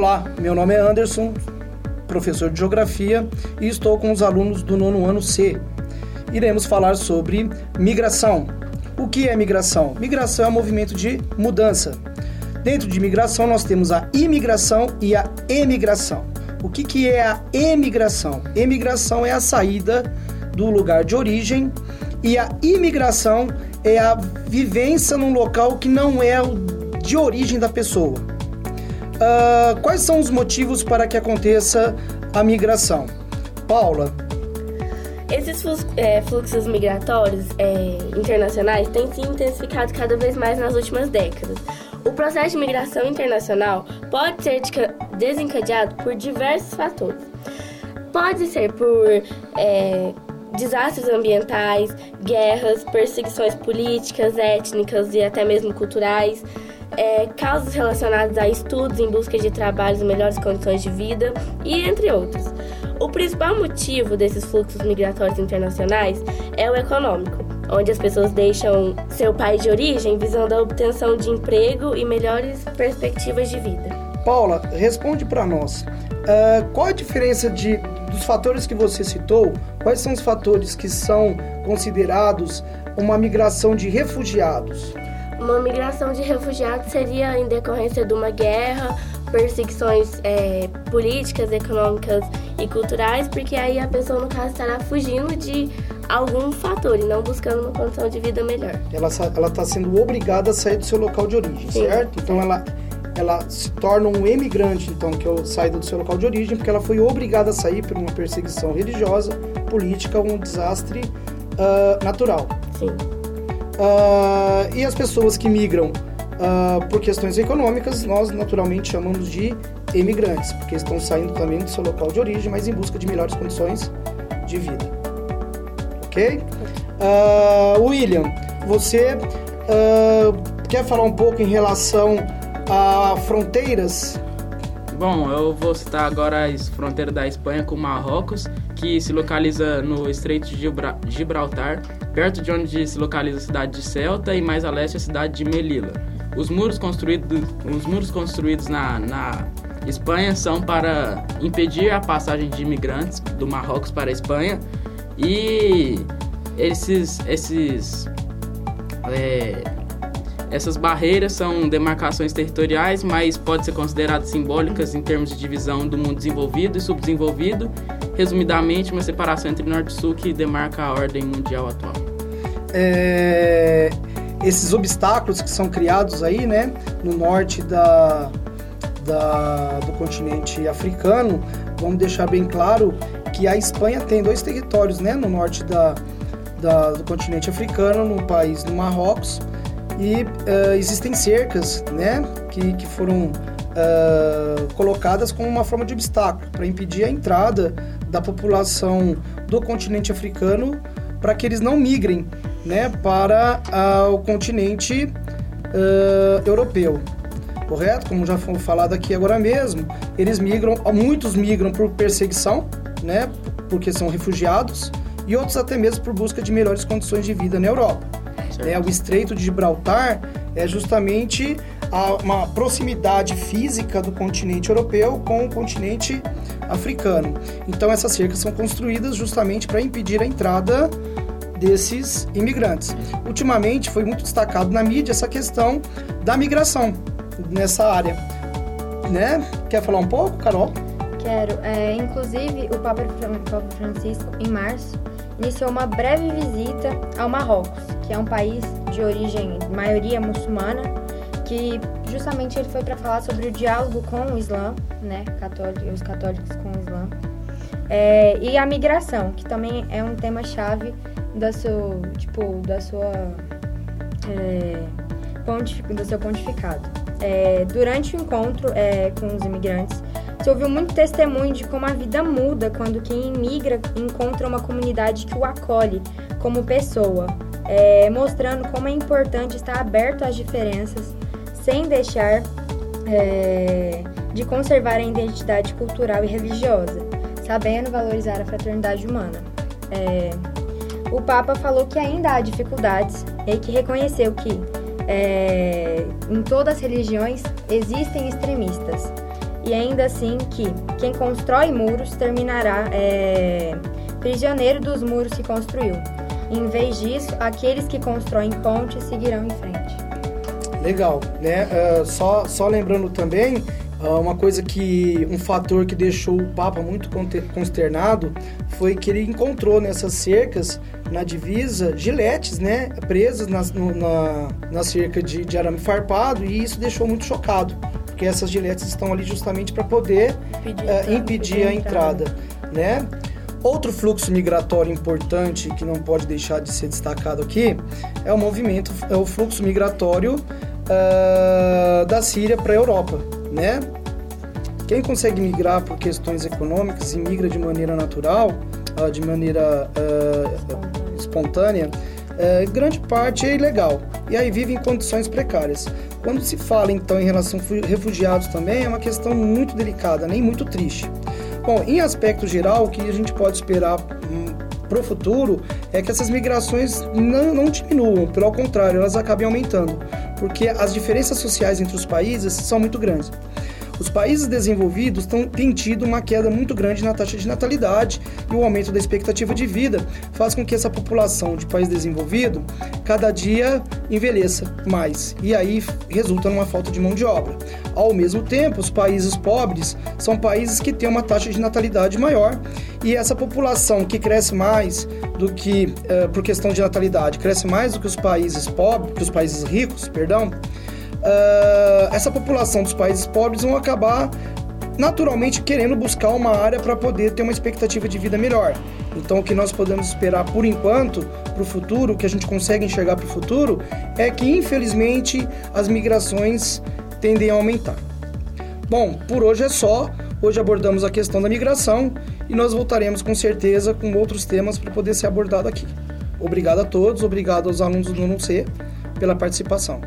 Olá, meu nome é Anderson, professor de Geografia e estou com os alunos do nono ano C. Iremos falar sobre migração. O que é migração? Migração é um movimento de mudança. Dentro de migração, nós temos a imigração e a emigração. O que, que é a emigração? Emigração é a saída do lugar de origem e a imigração é a vivência num local que não é o de origem da pessoa. Uh, quais são os motivos para que aconteça a migração? Paula. Esses é, fluxos migratórios é, internacionais têm se intensificado cada vez mais nas últimas décadas. O processo de migração internacional pode ser desencadeado por diversos fatores. Pode ser por é, desastres ambientais, guerras, perseguições políticas, étnicas e até mesmo culturais, é, causas relacionadas a estudos em busca de trabalhos melhores condições de vida e entre outros. O principal motivo desses fluxos migratórios internacionais é o econômico, onde as pessoas deixam seu país de origem visando a obtenção de emprego e melhores perspectivas de vida. Paula, responde para nós. Uh, qual a diferença de, dos fatores que você citou? Quais são os fatores que são considerados uma migração de refugiados? Uma migração de refugiados seria em decorrência de uma guerra, perseguições é, políticas, econômicas e culturais, porque aí a pessoa, no caso, estará fugindo de algum fator e não buscando uma condição de vida melhor. Ela está sendo obrigada a sair do seu local de origem, Sim. certo? Então ela, ela se torna um emigrante, então, que é saída do seu local de origem, porque ela foi obrigada a sair por uma perseguição religiosa, política, um desastre uh, natural. Sim. Uh, e as pessoas que migram uh, por questões econômicas, nós naturalmente chamamos de emigrantes, porque estão saindo também do seu local de origem, mas em busca de melhores condições de vida. Ok? Uh, William, você quer falar um pouco em relação a fronteiras? Bom, eu vou citar agora a fronteira da Espanha com Marrocos, que se localiza no Estreito de Gibraltar, perto de onde se localiza a cidade de Celta e mais a leste a cidade de Melilla. Os muros construídos, os muros construídos na, na Espanha são para impedir a passagem de imigrantes do Marrocos para a Espanha e esses, esses é, essas barreiras são demarcações territoriais, mas podem ser consideradas simbólicas em termos de divisão do mundo desenvolvido e subdesenvolvido. Resumidamente, uma separação entre norte e sul que demarca a ordem mundial atual. É, esses obstáculos que são criados aí, né, no norte da, da, do continente africano, vamos deixar bem claro que a Espanha tem dois territórios, né, no norte da, da do continente africano, no país do Marrocos, e uh, existem cercas, né, que, que foram uh, colocadas como uma forma de obstáculo para impedir a entrada da população do continente africano para que eles não migrem né, para uh, o continente europeu. Correto? Como já foi falado aqui agora mesmo, eles migram, muitos migram por perseguição, né, porque são refugiados, e outros até mesmo por busca de melhores condições de vida na Europa. É, o Estreito de Gibraltar é justamente a, uma proximidade física do continente europeu com o continente africano. Então essas cercas são construídas justamente para impedir a entrada desses imigrantes. Ultimamente foi muito destacado na mídia essa questão da migração nessa área. Né? Quer falar um pouco, Carol? Quero. É, inclusive, o Papa Francisco, em março, iniciou uma breve visita ao Marrocos, que é um país de origem maioria muçulmana, que justamente ele foi para falar sobre o diálogo com o Islã, né, católico, os católicos com o Islã, é, e a migração, que também é um tema chave da seu, tipo, da sua é, do seu pontificado. É, durante o encontro é, com os imigrantes, se ouviu muito testemunho de como a vida muda quando quem imigra encontra uma comunidade que o acolhe como pessoa, é, mostrando como é importante estar aberto às diferenças, sem deixar é, de conservar a identidade cultural e religiosa, sabendo valorizar a fraternidade humana. É, o Papa falou que ainda há dificuldades e que reconheceu que é, em todas as religiões existem extremistas e ainda assim que quem constrói muros terminará é, prisioneiro dos muros que construiu. Em vez disso, aqueles que constroem pontes seguirão em frente. Legal, né? Uh, só, só lembrando também, uh, uma coisa que, um fator que deixou o Papa muito consternado foi que ele encontrou nessas cercas, na divisa, giletes, né? Presas na, na, na cerca de, de arame farpado e isso deixou muito chocado, porque essas giletes estão ali justamente para poder impedir, uh, impedir a entrada, né? Outro fluxo migratório importante que não pode deixar de ser destacado aqui é o movimento, é o fluxo migratório uh, da Síria para a Europa, né? Quem consegue migrar por questões econômicas e migra de maneira natural, uh, de maneira uh, espontânea, grande parte é ilegal e aí vive em condições precárias. Quando se fala então em relação a refugiados também é uma questão muito delicada, nem muito triste. Bom, em aspecto geral, o que a gente pode esperar hum, para o futuro é que essas migrações não, não diminuam, pelo contrário, elas acabem aumentando, porque as diferenças sociais entre os países são muito grandes. Os países desenvolvidos tão, têm tido uma queda muito grande na taxa de natalidade e o aumento da expectativa de vida faz com que essa população de país desenvolvido cada dia envelheça mais e aí resulta numa falta de mão de obra. Ao mesmo tempo, os países pobres são países que têm uma taxa de natalidade maior e essa população que cresce mais do que, uh, por questão de natalidade, cresce mais do que os países pobres, que os países ricos, perdão, uh, essa população dos países pobres vão acabar naturalmente querendo buscar uma área para poder ter uma expectativa de vida melhor. Então, o que nós podemos esperar por enquanto, para o futuro, o que a gente consegue enxergar para o futuro, é que infelizmente as migrações tendem a aumentar. Bom, por hoje é só. Hoje abordamos a questão da migração e nós voltaremos com certeza com outros temas para poder ser abordado aqui. Obrigado a todos, obrigado aos alunos do Não C pela participação.